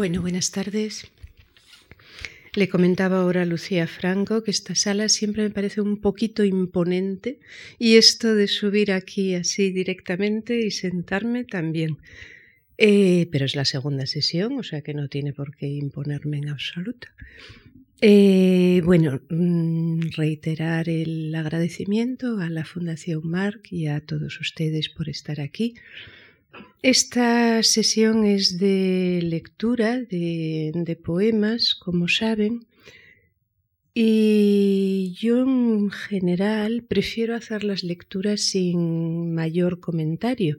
Bueno, buenas tardes. Le comentaba ahora a Lucía Franco que esta sala siempre me parece un poquito imponente y esto de subir aquí así directamente y sentarme también. Eh, pero es la segunda sesión, o sea que no tiene por qué imponerme en absoluto. Eh, bueno, mm, reiterar el agradecimiento a la Fundación Marc y a todos ustedes por estar aquí. Esta sesión es de lectura de, poemas, como saben, y yo en general prefiero hacer las lecturas sin mayor comentario.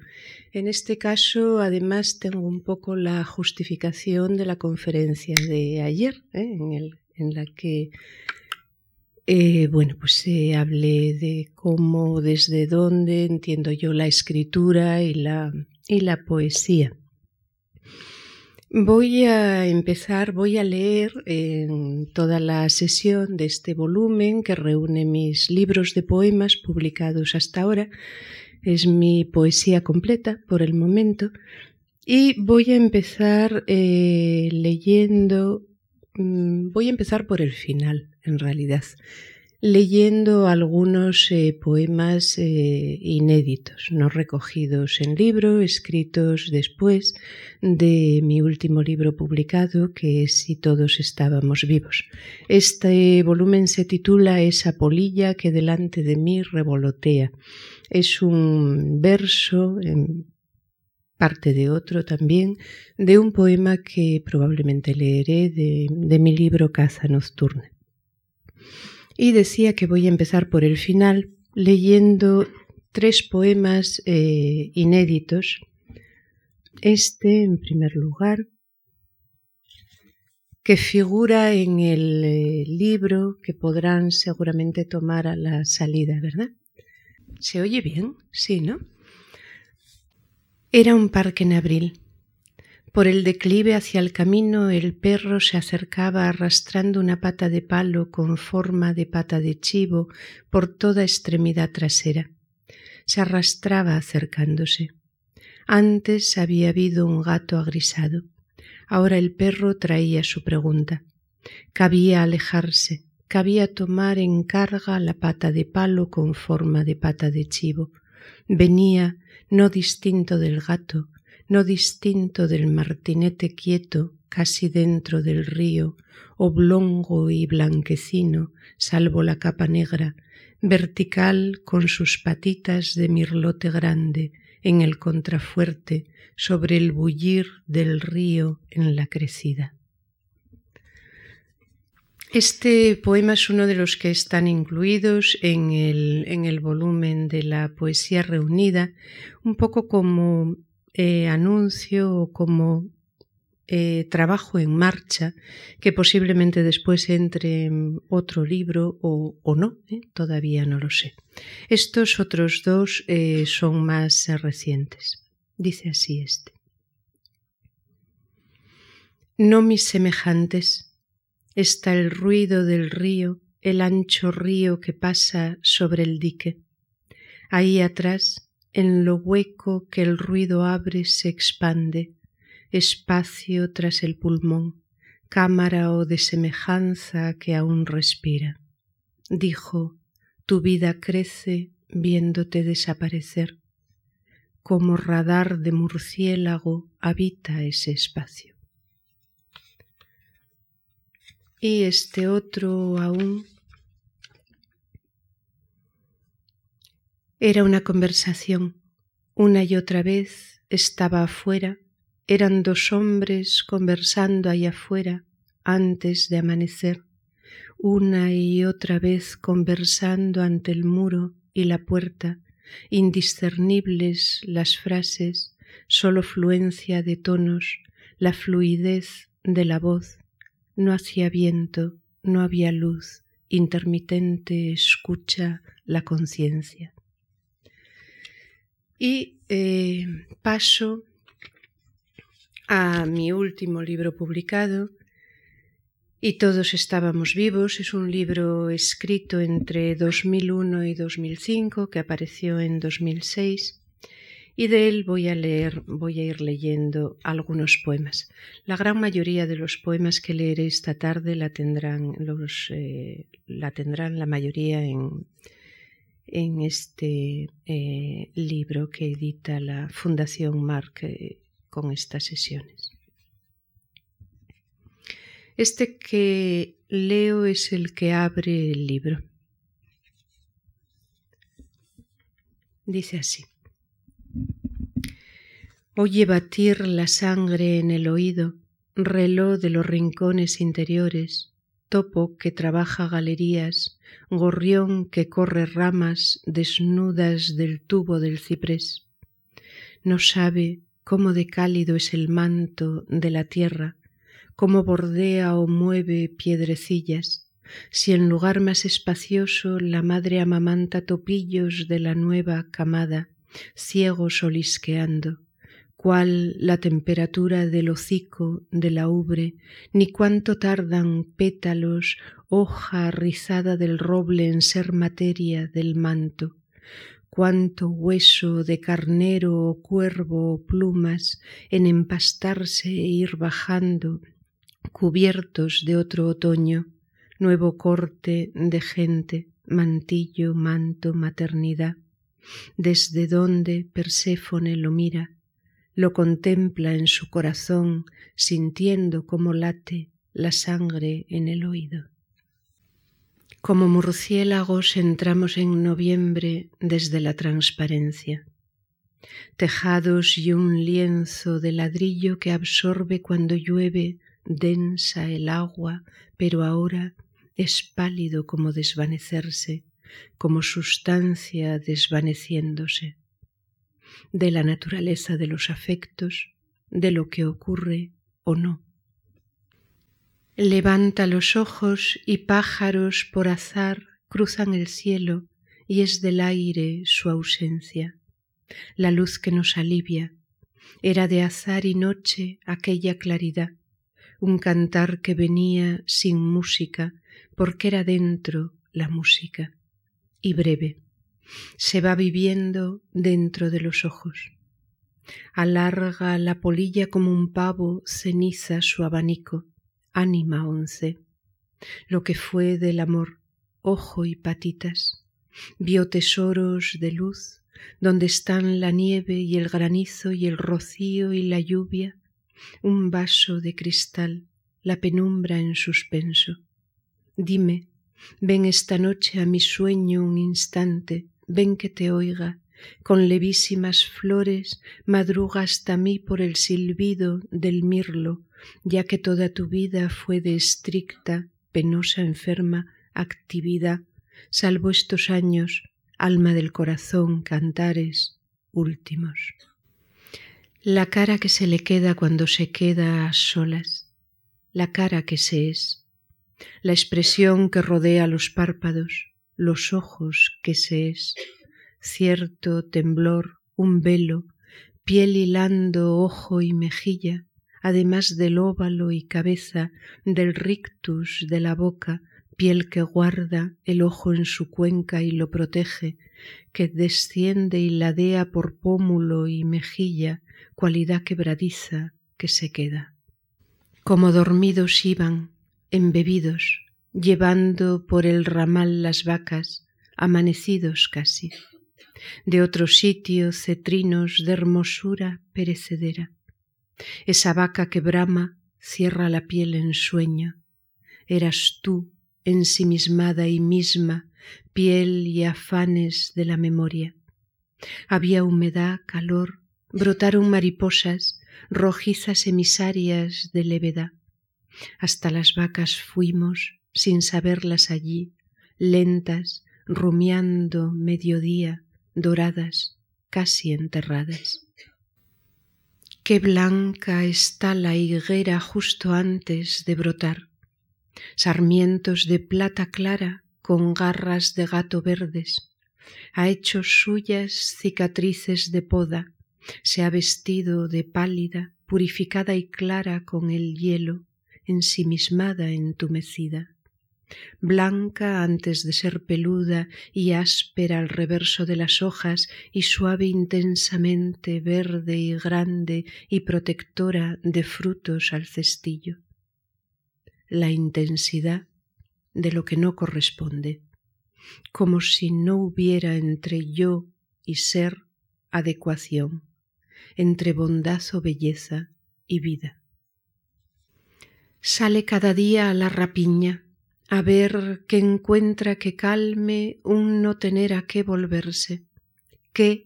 En este caso, además, tengo un poco la justificación de la conferencia de ayer, ¿eh? en, la que, eh, bueno, pues se hablé de cómo, desde dónde entiendo yo la escritura y la, y la poesía. Voy a empezar, voy a leer en toda la sesión de este volumen que reúne mis libros de poemas publicados hasta ahora. Es mi poesía completa por el momento. Y voy a empezar eh, leyendo, mm, voy a empezar por el final, en realidad leyendo algunos eh, poemas eh, inéditos, no recogidos en libro, escritos después de mi último libro publicado, que es Si todos estábamos vivos. Este volumen se titula Esa polilla que delante de mí revolotea. Es un verso, en parte de otro también, de un poema que probablemente leeré de, de mi libro Caza Nocturna y decía que voy a empezar por el final leyendo tres poemas eh, inéditos. Este, en primer lugar, que figura en el eh, libro que podrán seguramente tomar a la salida, ¿verdad? ¿Se oye bien? Sí, ¿no? Era un parque en abril. Por el declive hacia el camino el perro se acercaba arrastrando una pata de palo con forma de pata de chivo por toda extremidad trasera. Se arrastraba acercándose. Antes había habido un gato agrisado. Ahora el perro traía su pregunta. Cabía alejarse, cabía tomar en carga la pata de palo con forma de pata de chivo. Venía, no distinto del gato, no distinto del martinete quieto casi dentro del río, oblongo y blanquecino, salvo la capa negra, vertical con sus patitas de mirlote grande en el contrafuerte sobre el bullir del río en la crecida. Este poema es uno de los que están incluidos en el, en el volumen de la poesía reunida, un poco como eh, anuncio o como eh, trabajo en marcha que posiblemente después entre en otro libro o, no, ¿eh? todavía no lo sé. Estos otros dos son más recientes. Dice así este. No mis semejantes, está el ruido del río, el ancho río que pasa sobre el dique. Ahí atrás en lo hueco que el ruido abre se expande, espacio tras el pulmón, cámara o de semejanza que aún respira. Dijo, tu vida crece viéndote desaparecer. Como radar de murciélago habita ese espacio. Y este otro aún Era una conversación. Una y otra vez estaba afuera. Eran dos hombres conversando allá afuera antes de amanecer. Una y otra vez conversando ante el muro y la puerta, indiscernibles las frases, sólo fluencia de tonos, la fluidez de la voz. No hacía viento, no había luz, intermitente escucha la conciencia. Y eh, paso a mi último libro publicado, Y todos estábamos vivos. Es un libro escrito entre 2001 y 2005 que apareció en 2006 y de él voy a leer, voy a ir leyendo algunos poemas. La gran mayoría de los poemas que leeré esta tarde la tendrán, los, eh, la, tendrán la mayoría en, en este eh, libro que edita la Fundación Marc eh, con estas sesiones. Este que leo es el que abre el libro. Dice así. Oye batir la sangre en el oído, reloj de los rincones interiores, topo que trabaja galerías, gorrión que corre ramas desnudas del tubo del ciprés. No sabe cómo de cálido es el manto de la tierra, cómo bordea o mueve piedrecillas, si en lugar más espacioso la madre amamanta topillos de la nueva camada, ciegos olisqueando cuál la temperatura del hocico de la ubre, ni cuánto tardan pétalos, hoja rizada del roble en ser materia del manto, cuánto hueso de carnero o cuervo o plumas en empastarse e ir bajando, cubiertos de otro otoño, nuevo corte de gente, mantillo, manto, maternidad, desde donde Perséfone lo mira, lo contempla en su corazón, sintiendo cómo late la sangre en el oído. Como murciélagos entramos en noviembre desde la transparencia, tejados y un lienzo de ladrillo que absorbe cuando llueve densa el agua, pero ahora es pálido como desvanecerse, como sustancia desvaneciéndose de la naturaleza de los afectos, de lo que ocurre o no. Levanta los ojos y pájaros por azar cruzan el cielo y es del aire su ausencia. La luz que nos alivia era de azar y noche aquella claridad, un cantar que venía sin música porque era dentro la música y breve se va viviendo dentro de los ojos. Alarga la polilla como un pavo, ceniza su abanico, ánima once. Lo que fue del amor, ojo y patitas, vio tesoros de luz, donde están la nieve y el granizo y el rocío y la lluvia, un vaso de cristal, la penumbra en suspenso. Dime, ven esta noche a mi sueño un instante, ven que te oiga, con levísimas flores madruga hasta mí por el silbido del mirlo, ya que toda tu vida fue de estricta, penosa, enferma actividad, salvo estos años, alma del corazón, cantares últimos. La cara que se le queda cuando se queda a solas, la cara que se es, la expresión que rodea los párpados, los ojos que se es, cierto temblor, un velo, piel hilando ojo y mejilla, además del óvalo y cabeza, del rictus de la boca, piel que guarda el ojo en su cuenca y lo protege, que desciende y ladea por pómulo y mejilla, cualidad quebradiza que se queda. Como dormidos iban, embebidos, llevando por el ramal las vacas, amanecidos casi. De otro sitio cetrinos de hermosura perecedera. Esa vaca que brama cierra la piel en sueño. Eras tú, ensimismada y misma, piel y afanes de la memoria. Había humedad, calor, brotaron mariposas, rojizas emisarias de levedad. Hasta las vacas fuimos, sin saberlas allí, lentas, rumiando mediodía, doradas, casi enterradas. Qué blanca está la higuera justo antes de brotar, sarmientos de plata clara con garras de gato verdes, ha hecho suyas cicatrices de poda, se ha vestido de pálida, purificada y clara con el hielo, ensimismada, entumecida blanca antes de ser peluda y áspera al reverso de las hojas y suave intensamente verde y grande y protectora de frutos al cestillo. La intensidad de lo que no corresponde, como si no hubiera entre yo y ser adecuación, entre bondad o belleza y vida. Sale cada día a la rapiña, a ver qué encuentra que calme un no tener a qué volverse, que,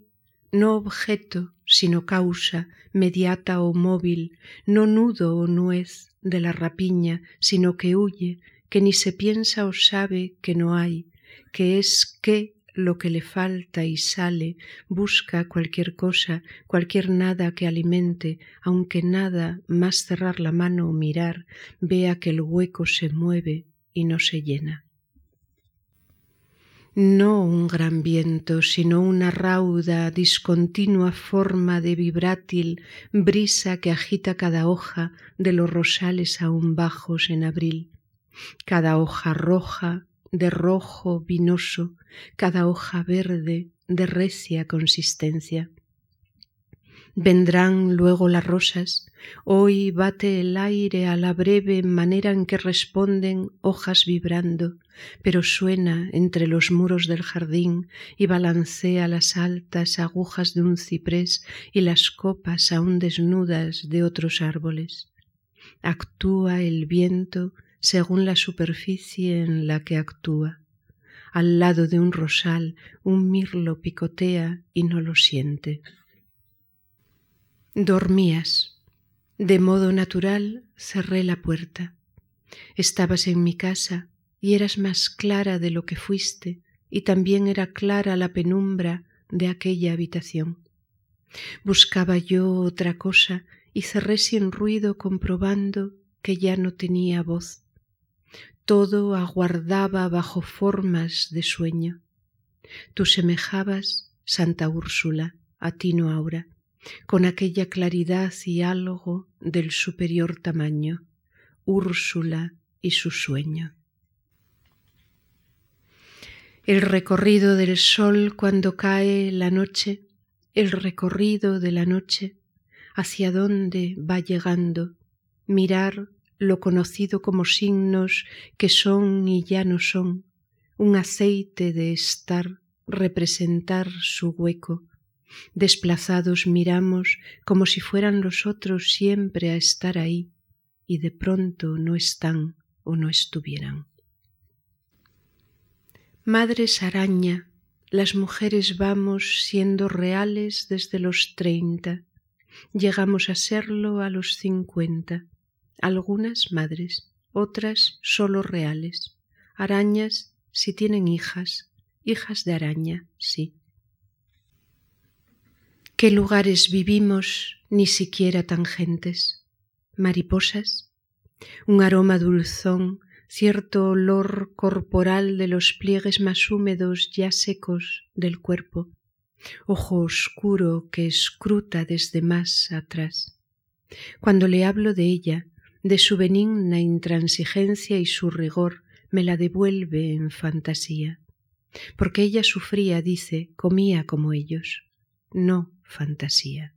no objeto, sino causa, mediata o móvil, no nudo o nuez de la rapiña, sino que huye, que ni se piensa o sabe que no hay, que es que lo que le falta y sale, busca cualquier cosa, cualquier nada que alimente, aunque nada más cerrar la mano o mirar, vea que el hueco se mueve y no se llena. No un gran viento, sino una rauda, discontinua forma de vibrátil brisa que agita cada hoja de los rosales aún bajos en abril, cada hoja roja, de rojo vinoso, cada hoja verde de recia consistencia. Vendrán luego las rosas, hoy bate el aire a la breve manera en que responden hojas vibrando, pero suena entre los muros del jardín y balancea las altas agujas de un ciprés y las copas aún desnudas de otros árboles. Actúa el viento según la superficie en la que actúa. Al lado de un rosal un mirlo picotea y no lo siente. Dormías. De modo natural cerré la puerta. Estabas en mi casa y eras más clara de lo que fuiste y también era clara la penumbra de aquella habitación. Buscaba yo otra cosa y cerré sin ruido comprobando que ya no tenía voz todo aguardaba bajo formas de sueño. Tú semejabas, Santa Úrsula, a Tino Aura, con aquella claridad y algo del superior tamaño, Úrsula y su sueño. El recorrido del sol cuando cae la noche, el recorrido de la noche, hacia dónde va llegando, mirar lo conocido como signos que son y ya no son, un aceite de estar, representar su hueco. Desplazados miramos como si fueran los otros siempre a estar ahí, y de pronto no están o no estuvieran. Madres araña, las mujeres vamos siendo reales desde los treinta, llegamos a serlo a los cincuenta algunas madres, otras solo reales, arañas si tienen hijas, hijas de araña, sí. ¿Qué lugares vivimos ni siquiera tangentes? Mariposas, un aroma dulzón, cierto olor corporal de los pliegues más húmedos ya secos del cuerpo, ojo oscuro que escruta desde más atrás. Cuando le hablo de ella, de su benigna intransigencia y su rigor me la devuelve en fantasía, porque ella sufría, dice, comía como ellos, no fantasía,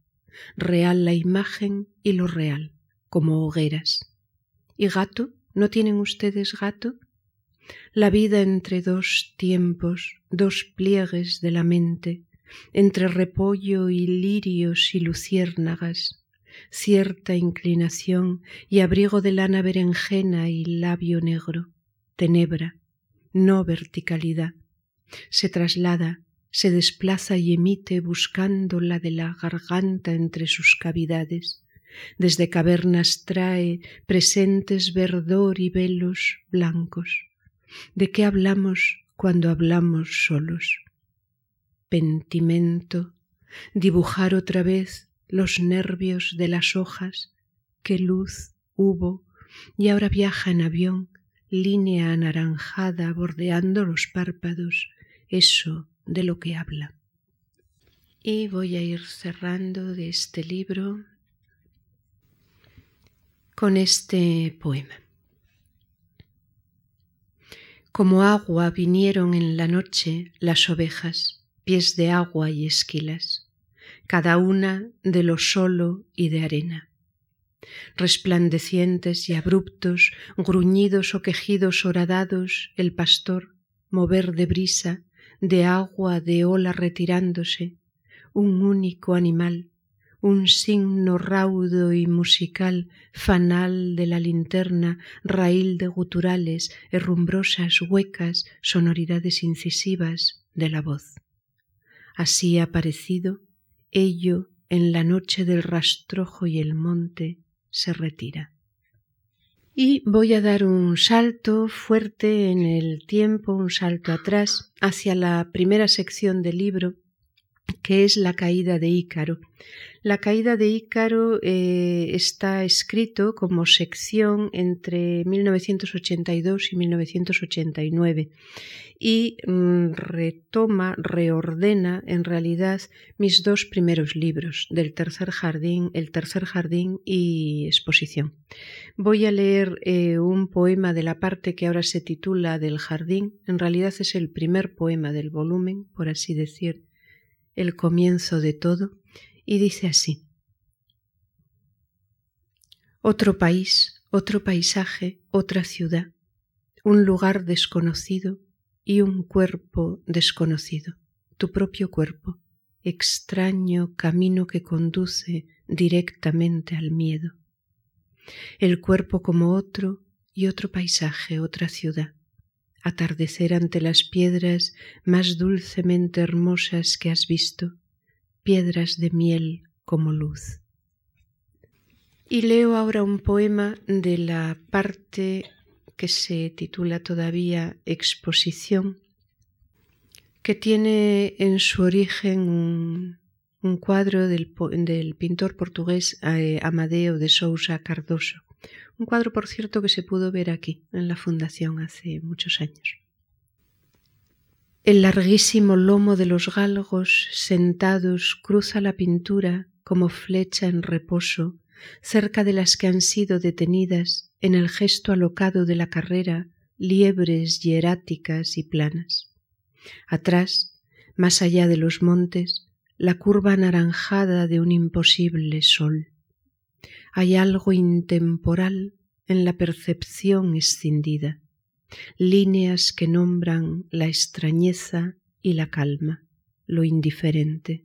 real la imagen y lo real, como hogueras. ¿Y gato? ¿No tienen ustedes gato? La vida entre dos tiempos, dos pliegues de la mente, entre repollo y lirios y luciérnagas, cierta inclinación y abrigo de lana berenjena y labio negro, tenebra, no verticalidad. Se traslada, se desplaza y emite buscando la de la garganta entre sus cavidades. Desde cavernas trae presentes verdor y velos blancos. ¿De qué hablamos cuando hablamos solos? Pentimento, dibujar otra vez los nervios de las hojas, qué luz hubo, y ahora viaja en avión, línea anaranjada bordeando los párpados, eso de lo que habla. Y voy a ir cerrando de este libro con este poema. Como agua vinieron en la noche las ovejas, pies de agua y esquilas, cada una de lo solo y de arena. Resplandecientes y abruptos, gruñidos o quejidos horadados, el pastor, mover de brisa, de agua, de ola retirándose, un único animal, un signo raudo y musical, fanal de la linterna, raíl de guturales, herrumbrosas, huecas, sonoridades incisivas de la voz. Así ha parecido, ello en la noche del rastrojo y el monte se retira. Y voy a dar un salto fuerte en el tiempo, un salto atrás, hacia la primera sección del libro, que es la caída de Ícaro. La caída de Ícaro eh, está escrito como sección entre 1982 y 1989 y mm, retoma, reordena en realidad mis dos primeros libros, del tercer jardín, el tercer jardín y exposición. Voy a leer eh, un poema de la parte que ahora se titula del jardín, en realidad es el primer poema del volumen, por así decir, el comienzo de todo, y dice así. Otro país, otro paisaje, otra ciudad, un lugar desconocido y un cuerpo desconocido, tu propio cuerpo, extraño camino que conduce directamente al miedo. El cuerpo como otro y otro paisaje, otra ciudad, atardecer ante las piedras más dulcemente hermosas que has visto, piedras de miel como luz. Y leo ahora un poema de la parte que se titula todavía Exposición, que tiene en su origen un, cuadro del, pintor portugués eh, Amadeo de Sousa Cardoso. Un cuadro, por cierto, que se pudo ver aquí, en la Fundación, hace muchos años. El larguísimo lomo de los galgos sentados cruza la pintura como flecha en reposo cerca de las que han sido detenidas en el gesto alocado de la carrera liebres hieráticas y planas. Atrás, más allá de los montes, la curva anaranjada de un imposible sol. Hay algo intemporal en la percepción escindida, líneas que nombran la extrañeza y la calma, lo indiferente,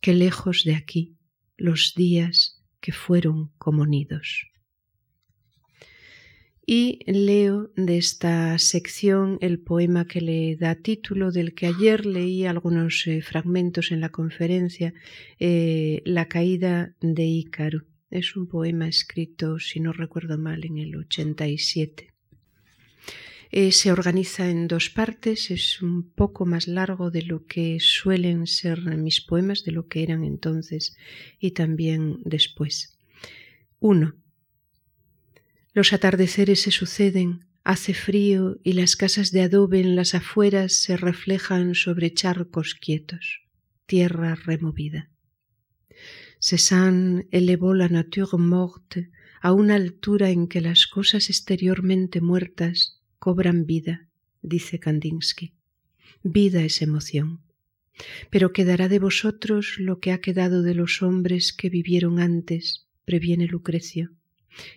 que lejos de aquí los días que fueron como nidos. Y leo de esta sección el poema que le da título, del que ayer leí algunos eh, fragmentos en la conferencia, eh, La caída de Ícaro. Es un poema escrito, si no recuerdo mal, en el 87. Eh, se organiza en dos partes, es un poco más largo de lo que suelen ser mis poemas, de lo que eran entonces y también después. 1. Los atardeceres se suceden, hace frío y las casas de adobe en las afueras se reflejan sobre charcos quietos, tierra removida. Cézanne elevó la nature morte a una altura en que las cosas exteriormente muertas cobran vida, dice Kandinsky. Vida es emoción. Pero quedará de vosotros lo que ha quedado de los hombres que vivieron antes, previene Lucrecio.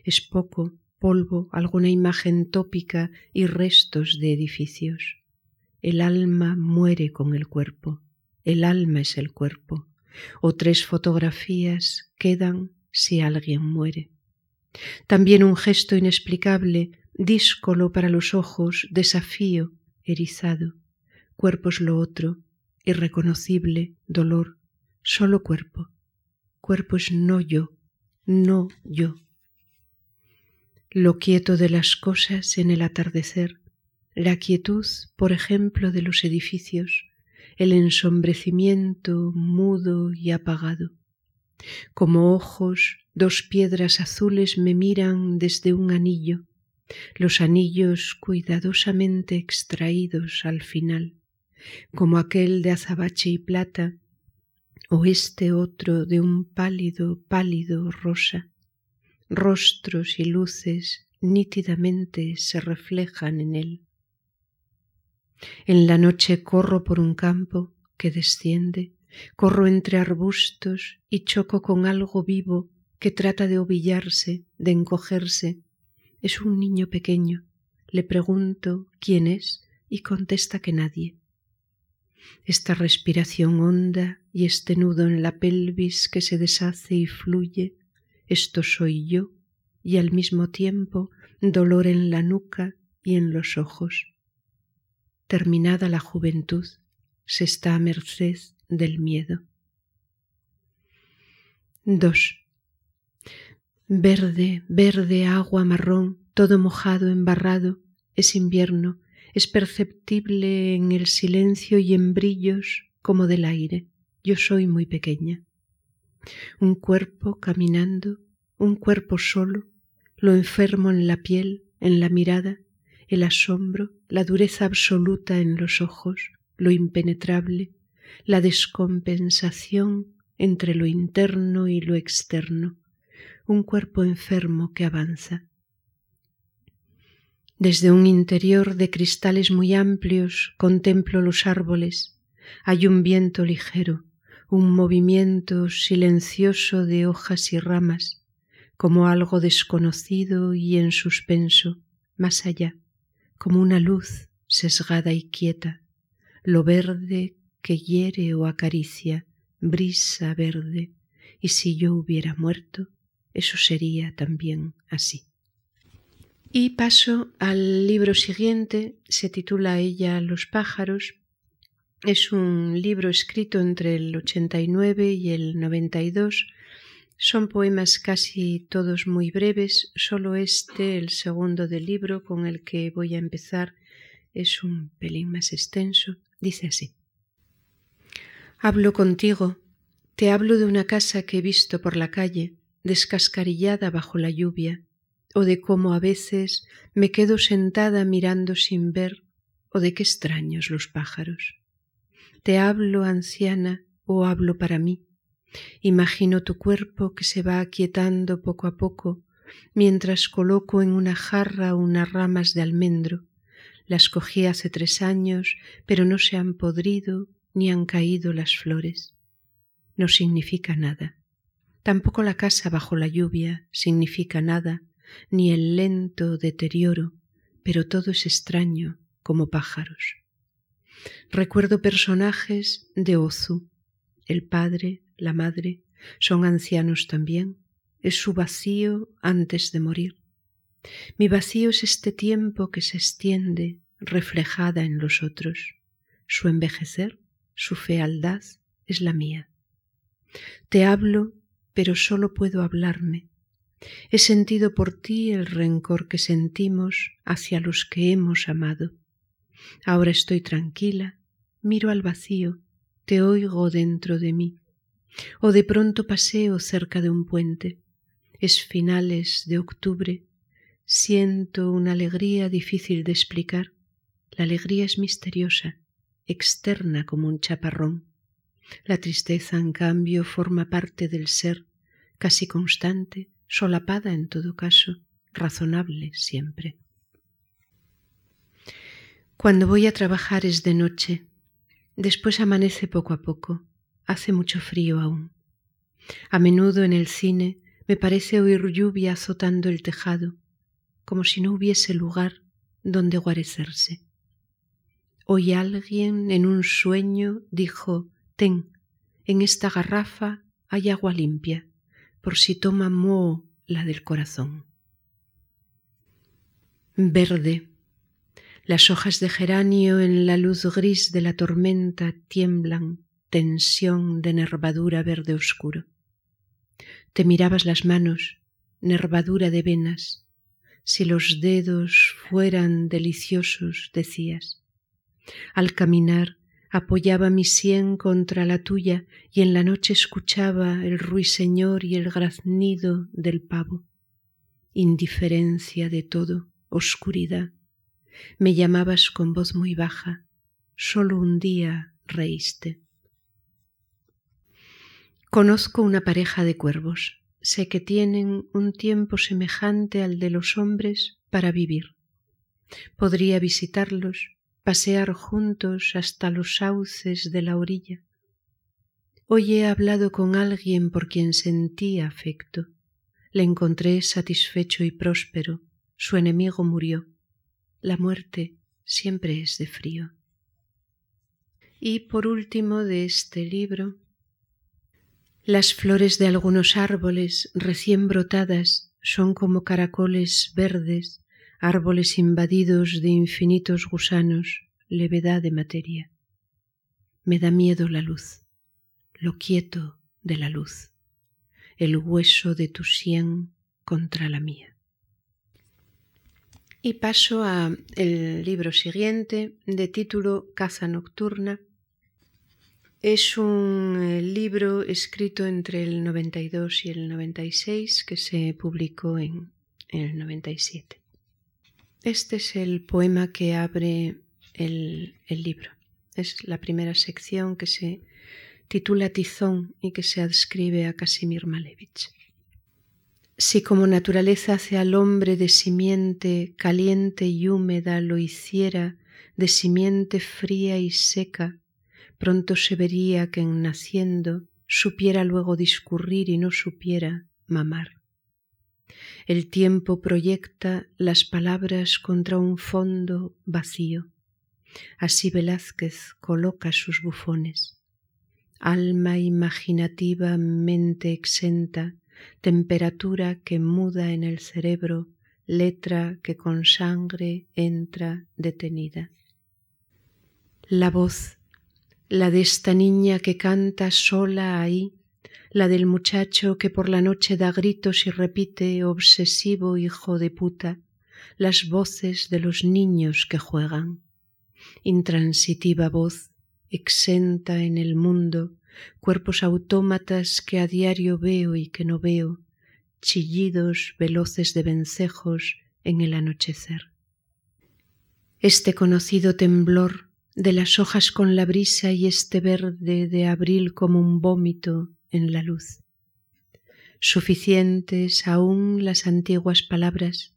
Es poco, polvo, alguna imagen tópica y restos de edificios. El alma muere con el cuerpo, el alma es el cuerpo o tres fotografías quedan si alguien muere. También un gesto inexplicable, díscolo para los ojos, desafío, erizado. Cuerpo es lo otro, irreconocible, dolor, solo cuerpo. Cuerpo es no yo, no yo. Lo quieto de las cosas en el atardecer, la quietud, por ejemplo, de los edificios, el ensombrecimiento mudo y apagado. Como ojos, dos piedras azules me miran desde un anillo, los anillos cuidadosamente extraídos al final, como aquel de azabache y plata, o este otro de un pálido, pálido rosa. Rostros y luces nítidamente se reflejan en él. En la noche corro por un campo que desciende, corro entre arbustos y choco con algo vivo que trata de ovillarse, de encogerse. Es un niño pequeño. Le pregunto quién es y contesta que nadie. Esta respiración honda y este nudo en la pelvis que se deshace y fluye, esto soy yo y al mismo tiempo dolor en la nuca y en los ojos. Terminada la juventud, se está a merced del miedo. 2. Verde, verde, agua marrón, todo mojado, embarrado, es invierno, es perceptible en el silencio y en brillos como del aire. Yo soy muy pequeña. Un cuerpo caminando, un cuerpo solo, lo enfermo en la piel, en la mirada, el asombro, la dureza absoluta en los ojos, lo impenetrable, la descompensación entre lo interno y lo externo, un cuerpo enfermo que avanza. Desde un interior de cristales muy amplios contemplo los árboles. Hay un viento ligero, un movimiento silencioso de hojas y ramas, como algo desconocido y en suspenso, más allá, como una luz sesgada y quieta, lo verde que hiere o acaricia, brisa verde, y si yo hubiera muerto, eso sería también así. Y paso al libro siguiente, se titula ella Los pájaros. Es un libro escrito entre el 89 y el 92. Son poemas casi todos muy breves, solo este, el segundo del libro con el que voy a empezar, es un pelín más extenso. Dice así. Hablo contigo, te hablo de una casa que he visto por la calle, descascarillada bajo la lluvia, o de cómo a veces me quedo sentada mirando sin ver, o de qué extraños los pájaros. Te hablo, anciana, o hablo para mí. Imagino tu cuerpo que se va aquietando poco a poco, mientras coloco en una jarra unas ramas de almendro. Las cogí hace tres años, pero no se han podrido ni han caído las flores. No significa nada. Tampoco la casa bajo la lluvia significa nada, ni el lento deterioro, pero todo es extraño como pájaros. Recuerdo personajes de Ozu. El padre, la madre, son ancianos también. Es su vacío antes de morir. Mi vacío es este tiempo que se extiende reflejada en los otros. Su envejecer, su fealdad es la mía. Te hablo, pero solo puedo hablarme. He sentido por ti el rencor que sentimos hacia los que hemos amado. Ahora estoy tranquila, miro al vacío, te oigo dentro de mí. O de pronto paseo cerca de un puente. Es finales de octubre. Siento una alegría difícil de explicar. La alegría es misteriosa, externa como un chaparrón. La tristeza, en cambio, forma parte del ser, casi constante, solapada en todo caso, razonable siempre. Cuando voy a trabajar es de noche, después amanece poco a poco, hace mucho frío aún. A menudo en el cine me parece oír lluvia azotando el tejado, como si no hubiese lugar donde guarecerse. Hoy alguien en un sueño dijo, ten, en esta garrafa hay agua limpia por si toma moho la del corazón. Verde. Las hojas de geranio en la luz gris de la tormenta tiemblan, tensión de nervadura verde oscuro. Te mirabas las manos, nervadura de venas. Si los dedos fueran deliciosos, decías. Al caminar apoyaba mi sien contra la tuya y en la noche escuchaba el ruiseñor y el graznido del pavo. Indiferencia de todo, oscuridad. Me llamabas con voz muy baja, solo un día reíste. Conozco una pareja de cuervos. Sé que tienen un tiempo semejante al de los hombres para vivir. Podría visitarlos, pasear juntos hasta los sauces de la orilla. Hoy he hablado con alguien por quien sentí afecto. Le encontré satisfecho y próspero. Su enemigo murió. La muerte siempre es de frío. Y por último de este libro, las flores de algunos árboles recién brotadas son como caracoles verdes, árboles invadidos de infinitos gusanos, levedad de materia. Me da miedo la luz lo quieto de la luz, el hueso de tu sien contra la mía. Y paso a el libro siguiente de título Caza Nocturna. Es un eh, libro escrito entre el 92 y el 96 que se publicó en el 97. Este es el poema que abre el, el libro. Es la primera sección que se titula Tizón y que se adscribe a Casimir Malevich. Si como naturaleza hace al hombre de simiente caliente y húmeda lo hiciera de simiente fría y seca, pronto se vería que en naciendo supiera luego discurrir y no supiera mamar. El tiempo proyecta las palabras contra un fondo vacío. Así Velázquez coloca sus bufones alma imaginativa, mente exenta, temperatura que muda en el cerebro, letra que con sangre entra detenida. La voz, la de esta niña que canta sola ahí, la del muchacho que por la noche da gritos y repite obsesivo hijo de puta, las voces de los niños que juegan. Intransitiva voz, exenta en el mundo, cuerpos autómatas que a diario veo y que no veo, chillidos veloces de vencejos en el anochecer. Este conocido temblor de las hojas con la brisa y este verde de abril como un vómito en la luz. Suficientes aún las antiguas palabras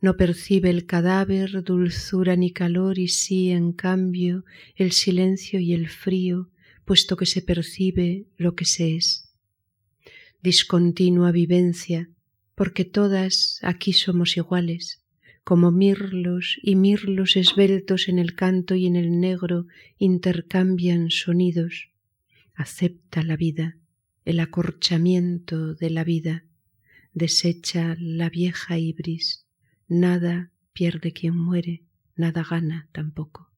no percibe el cadáver dulzura ni calor y sí, en cambio, el silencio y el frío, puesto que se percibe lo que se es. Discontinua vivencia, porque todas aquí somos iguales, como mirlos y mirlos esbeltos en el canto y en el negro intercambian sonidos. Acepta la vida, el acorchamiento de la vida, desecha la vieja ibris Nada pierde quien muere, nada gana tampoco.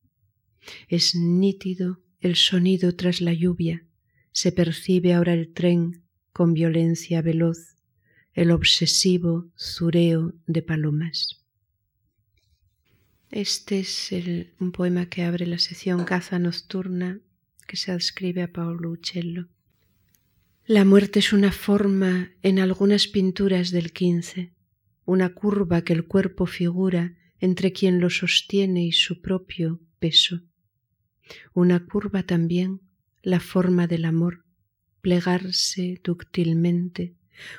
Es nítido el sonido tras la lluvia, se percibe ahora el tren con violencia veloz, el obsesivo zureo de palomas. Este es un poema que abre la sección Caza Nocturna que se adscribe a Paolo Uccello. La muerte es una forma en algunas pinturas del quince una curva que el cuerpo figura entre quien lo sostiene y su propio peso. Una curva también la forma del amor, plegarse dúctilmente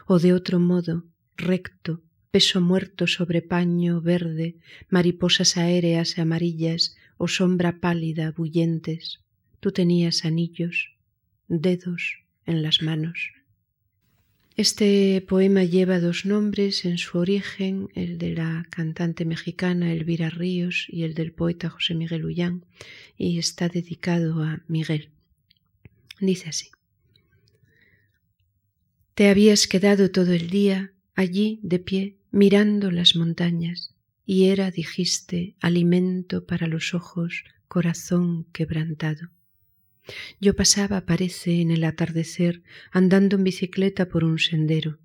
o de otro modo, recto, peso muerto sobre paño verde, mariposas aéreas amarillas o sombra pálida bullentes. Tú tenías anillos, dedos en las manos. Este poema lleva dos nombres en su origen, el de la cantante mexicana Elvira Ríos y el del poeta José Miguel Ullán, y está dedicado a Miguel. Dice así. Te habías quedado todo el día allí de pie mirando las montañas, y era, dijiste, alimento para los ojos, corazón quebrantado. Yo pasaba, parece, en el atardecer, andando en bicicleta por un sendero.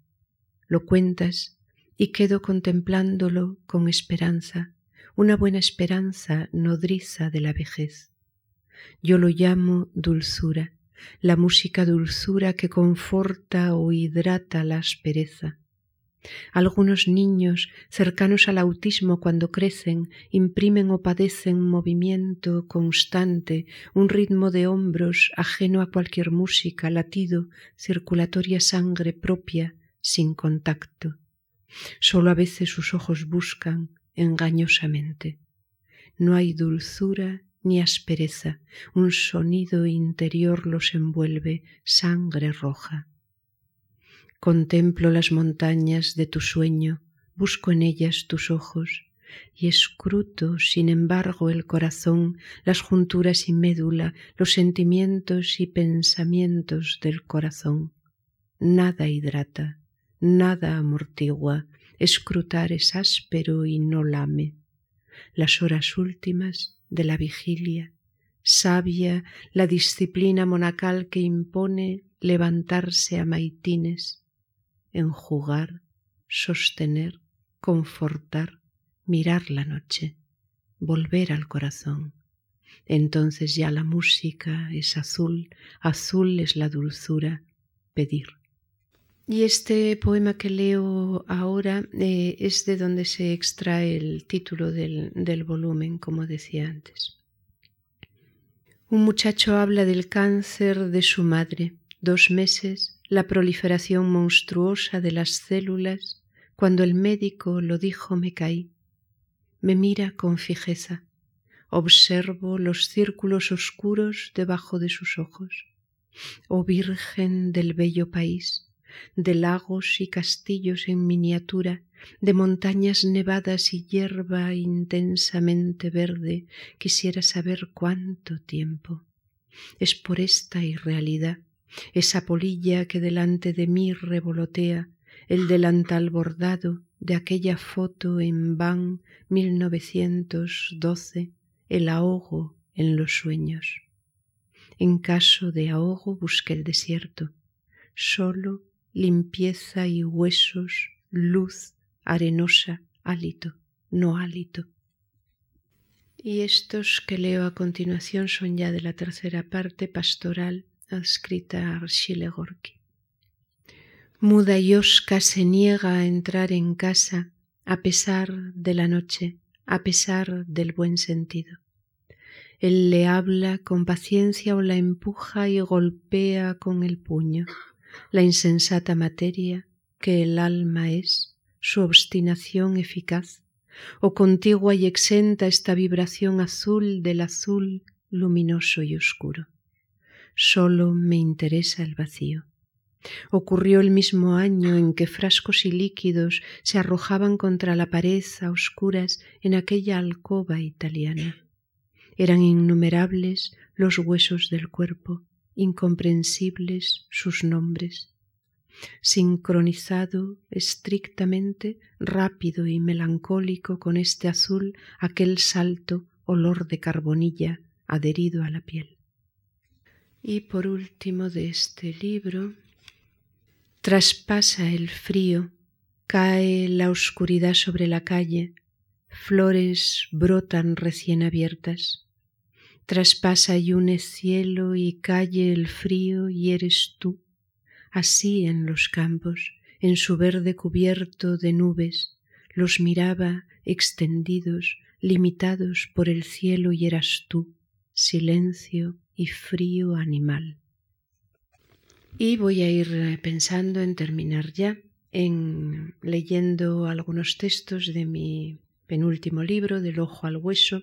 Lo cuentas y quedo contemplándolo con esperanza, una buena esperanza nodriza de la vejez. Yo lo llamo dulzura, la música dulzura que conforta o hidrata la aspereza. Algunos niños cercanos al autismo cuando crecen imprimen o padecen movimiento constante, un ritmo de hombros ajeno a cualquier música, latido, circulatoria sangre propia, sin contacto. Solo a veces sus ojos buscan engañosamente. no hay dulzura ni aspereza, un sonido interior los envuelve, sangre roja. Contemplo las montañas de tu sueño, busco en ellas tus ojos, y escruto, sin embargo, el corazón, las junturas y médula, los sentimientos y pensamientos del corazón. Nada hidrata, nada amortigua, escrutar es áspero y no lame. Las horas últimas de la vigilia, sabia la disciplina monacal que impone levantarse a maitines, enjugar, sostener, confortar, mirar la noche, volver al corazón. Entonces ya la música es azul, azul es la dulzura, pedir. Y este poema que leo ahora eh, es de donde se extrae el título del, del volumen, como decía antes. Un muchacho habla del cáncer de su madre, dos meses, la proliferación monstruosa de las células. Cuando el médico lo dijo me caí. Me mira con fijeza. Observo los círculos oscuros debajo de sus ojos. Oh Virgen del bello país, de lagos y castillos en miniatura, de montañas nevadas y hierba intensamente verde, quisiera saber cuánto tiempo. Es por esta irrealidad, esa polilla que delante de mí revolotea, el delantal bordado de aquella foto en van 1912, el ahogo en los sueños. En caso de ahogo busqué el desierto, solo limpieza y huesos, luz arenosa, hálito, no hálito. Y estos que leo a continuación son ya de la tercera parte pastoral adscrita a Archile Gorky. Muda Yoshka se niega a entrar en casa a pesar de la noche, a pesar del buen sentido. Él le habla con paciencia o la empuja y golpea con el puño la insensata materia que el alma es, su obstinación eficaz, o contigua y exenta esta vibración azul del azul luminoso y oscuro. Solo me interesa el vacío. Ocurrió el mismo año en que frascos y líquidos se arrojaban contra la pared a oscuras en aquella alcoba italiana. Eran innumerables los huesos del cuerpo, incomprensibles sus nombres. Sincronizado estrictamente, rápido y melancólico con este azul, aquel salto olor de carbonilla adherido a la piel. Y por último de este libro, traspasa el frío, cae la oscuridad sobre la calle, flores brotan recién abiertas. Traspasa y une cielo y calle el frío y eres tú, así en los campos, en su verde cubierto de nubes, los miraba extendidos, limitados por el cielo y eras tú, silencio y frío animal. Y voy a ir pensando en terminar ya, en leyendo algunos textos de mi penúltimo libro, del ojo al hueso,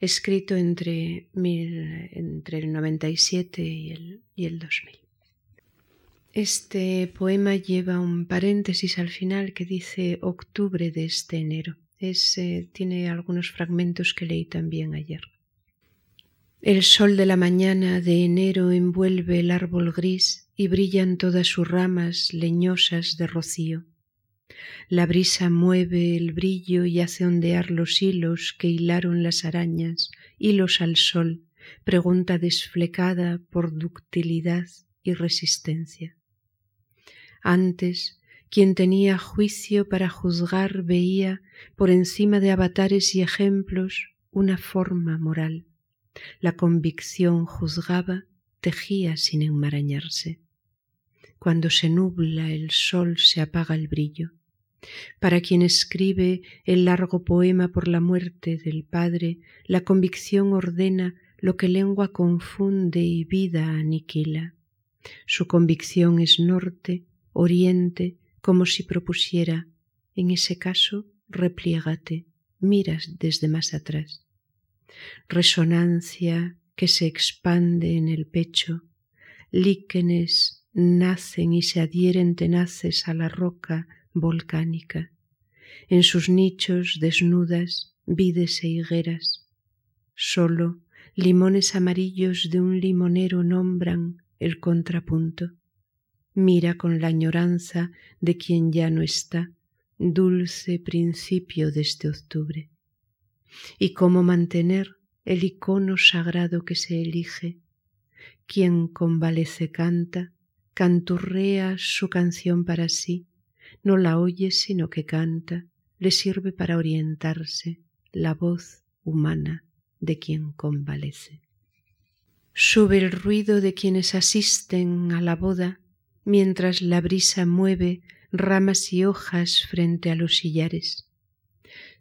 escrito entre, el 97 y el, y el 2000. Este poema lleva un paréntesis al final que dice octubre de este enero. Es, tiene algunos fragmentos que leí también ayer. El sol de la mañana de enero envuelve el árbol gris y brillan todas sus ramas leñosas de rocío. La brisa mueve el brillo y hace ondear los hilos que hilaron las arañas, hilos al sol, pregunta desflecada por ductilidad y resistencia. Antes, quien tenía juicio para juzgar veía, por encima de avatares y ejemplos, una forma moral. La convicción juzgaba, tejía sin enmarañarse. Cuando se nubla el sol se apaga el brillo. Para quien escribe el largo poema por la muerte del Padre, la convicción ordena lo que lengua confunde y vida aniquila. Su convicción es norte, oriente, como si propusiera, en ese caso, repliégate, miras desde más atrás. Resonancia que se expande en el pecho, líquenes nacen y se adhieren tenaces a la roca volcánica. En sus nichos desnudas vides e higueras. Solo limones amarillos de un limonero nombran el contrapunto. Mira con la añoranza de quien ya no está, dulce principio de este octubre. Y cómo mantener el icono sagrado que se elige. Quien convalece canta, canturrea su canción para sí, no la oye sino que canta, le sirve para orientarse la voz humana de quien convalece. Sube el ruido de quienes asisten a la boda, mientras la brisa mueve ramas y hojas frente a los sillares.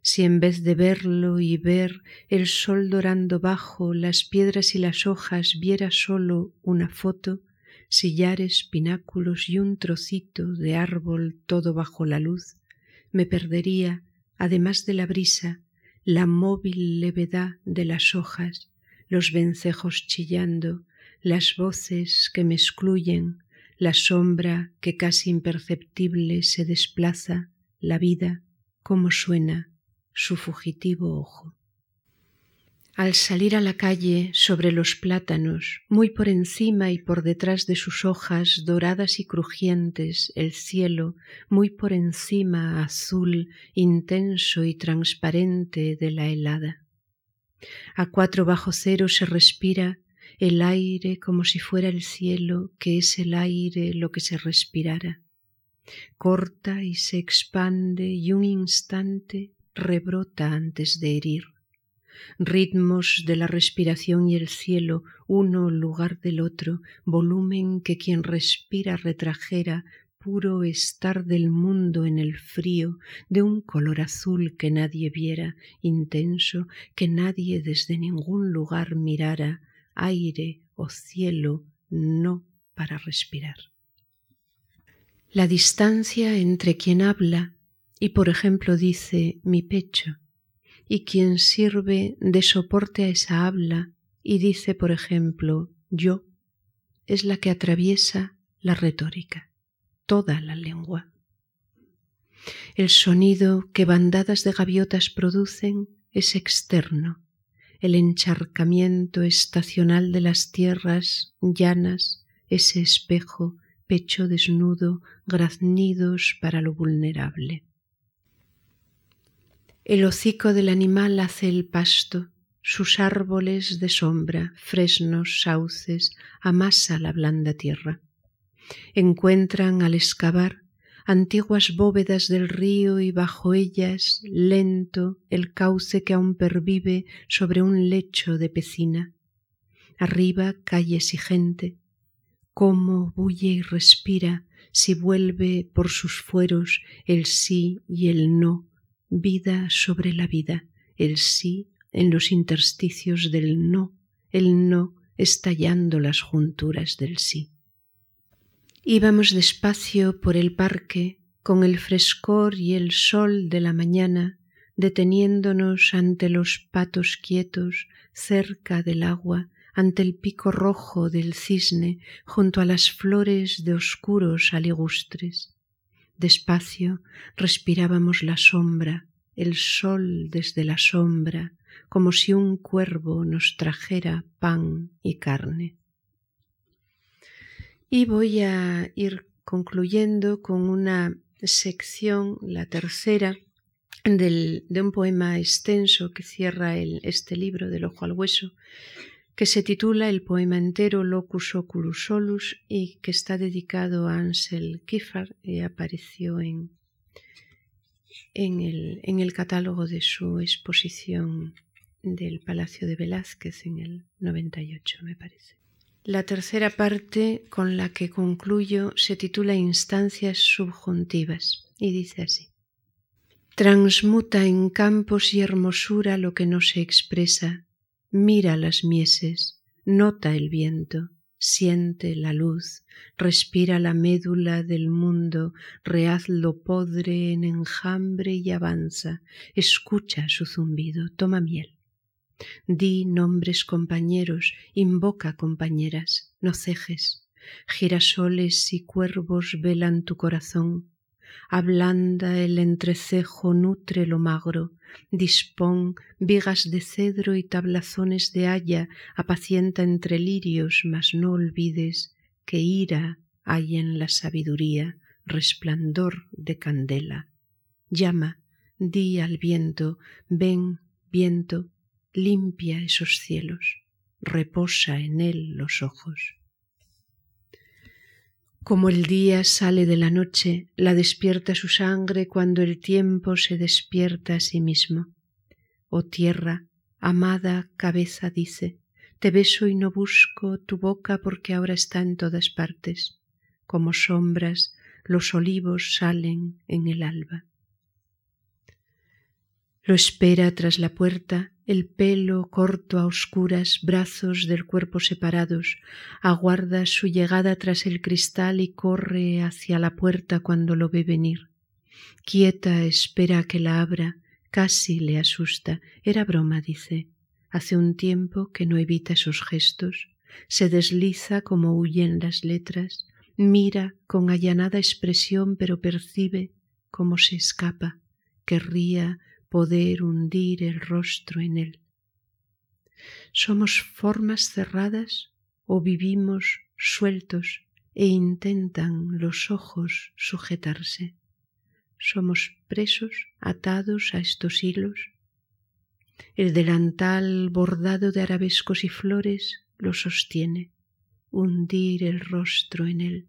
Si en vez de verlo y ver el sol dorando bajo las piedras y las hojas viera solo una foto, sillares, pináculos y un trocito de árbol todo bajo la luz, me perdería, además de la brisa, la móvil levedad de las hojas, los vencejos chillando, las voces que me excluyen, la sombra que casi imperceptible se desplaza, la vida, como suena su fugitivo ojo. Al salir a la calle sobre los plátanos, muy por encima y por detrás de sus hojas doradas y crujientes, el cielo, muy por encima azul, intenso y transparente de la helada. A cuatro bajo cero se respira el aire como si fuera el cielo, que es el aire lo que se respirara. Corta y se expande y un instante rebrota antes de herir. Ritmos de la respiración y el cielo, uno lugar del otro, volumen que quien respira retrajera, puro estar del mundo en el frío, de un color azul que nadie viera, intenso, que nadie desde ningún lugar mirara, aire o cielo, no para respirar. La distancia entre quien habla y por ejemplo dice mi pecho, y quien sirve de soporte a esa habla y dice por ejemplo yo, es la que atraviesa la retórica, toda la lengua. El sonido que bandadas de gaviotas producen es externo, el encharcamiento estacional de las tierras llanas, ese espejo, pecho desnudo, graznidos para lo vulnerable. El hocico del animal hace el pasto, sus árboles de sombra, fresnos, sauces, amasa la blanda tierra. Encuentran al excavar antiguas bóvedas del río y bajo ellas lento el cauce que aún pervive sobre un lecho de pecina. Arriba calles y gente, cómo bulle y respira si vuelve por sus fueros el sí y el no vida sobre la vida, el sí en los intersticios del no, el no estallando las junturas del sí. Íbamos despacio por el parque con el frescor y el sol de la mañana, deteniéndonos ante los patos quietos cerca del agua, ante el pico rojo del cisne, junto a las flores de oscuros aligustres. Despacio respirábamos la sombra, el sol desde la sombra, como si un cuervo nos trajera pan y carne. Y voy a ir concluyendo con una sección, la tercera, del, de un poema extenso que cierra este libro del ojo al hueso, que se titula el poema entero Locus Oculus Solus y que está dedicado a Ansel Kiefer y apareció en, en, el, en el catálogo de su exposición del Palacio de Velázquez en el 98, me parece. La tercera parte con la que concluyo se titula Instancias subjuntivas y dice así. Transmuta en campos y hermosura lo que no se expresa, mira las mieses, nota el viento, siente la luz, respira la médula del mundo, lo podre en enjambre y avanza, escucha su zumbido, toma miel. Di nombres compañeros, invoca compañeras, no cejes, girasoles y cuervos velan tu corazón, ablanda el entrecejo, nutre lo magro, dispón vigas de cedro y tablazones de haya, apacienta entre lirios, mas no olvides que ira hay en la sabiduría, resplandor de candela. Llama, di al viento, ven, viento, limpia esos cielos, reposa en él los ojos. Como el día sale de la noche, la despierta su sangre cuando el tiempo se despierta a sí mismo. Oh tierra, amada cabeza dice, te beso y no busco tu boca porque ahora está en todas partes. Como sombras, los olivos salen en el alba. Lo espera tras la puerta, el pelo corto a oscuras, brazos del cuerpo separados, aguarda su llegada tras el cristal y corre hacia la puerta cuando lo ve venir. Quieta espera que la abra, casi le asusta. Era broma, dice. Hace un tiempo que no evita esos gestos, se desliza como huyen las letras, mira con allanada expresión, pero percibe cómo se escapa, querría poder hundir el rostro en él. Somos formas cerradas o vivimos sueltos e intentan los ojos sujetarse. Somos presos atados a estos hilos. El delantal bordado de arabescos y flores lo sostiene, hundir el rostro en él.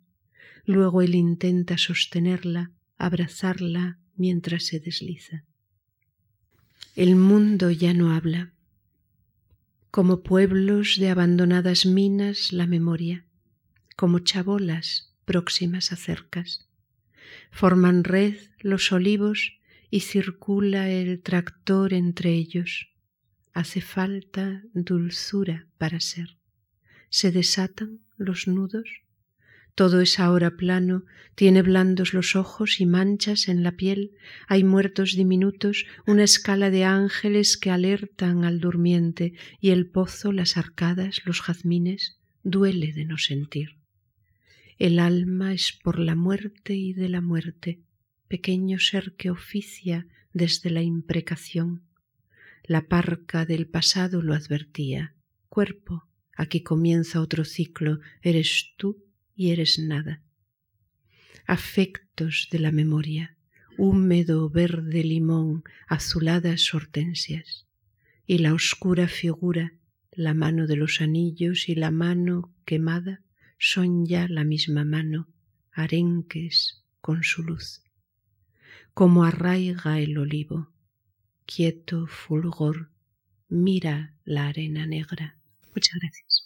Luego él intenta sostenerla, abrazarla mientras se desliza. El mundo ya no habla. Como pueblos de abandonadas minas la memoria, como chabolas próximas a cercas. Forman red los olivos y circula el tractor entre ellos. Hace falta dulzura para ser. Se desatan los nudos todo es ahora plano, tiene blandos los ojos y manchas en la piel, hay muertos diminutos, una escala de ángeles que alertan al durmiente, y el pozo, las arcadas, los jazmines, duele de no sentir. El alma es por la muerte y de la muerte, pequeño ser que oficia desde la imprecación. La parca del pasado lo advertía. Cuerpo, aquí comienza otro ciclo, eres tú y eres nada. Afectos de la memoria, húmedo verde limón, azuladas hortensias, y la oscura figura, la mano de los anillos y la mano quemada son ya la misma mano, arenques con su luz. Como arraiga el olivo, quieto fulgor, mira la arena negra. Muchas gracias.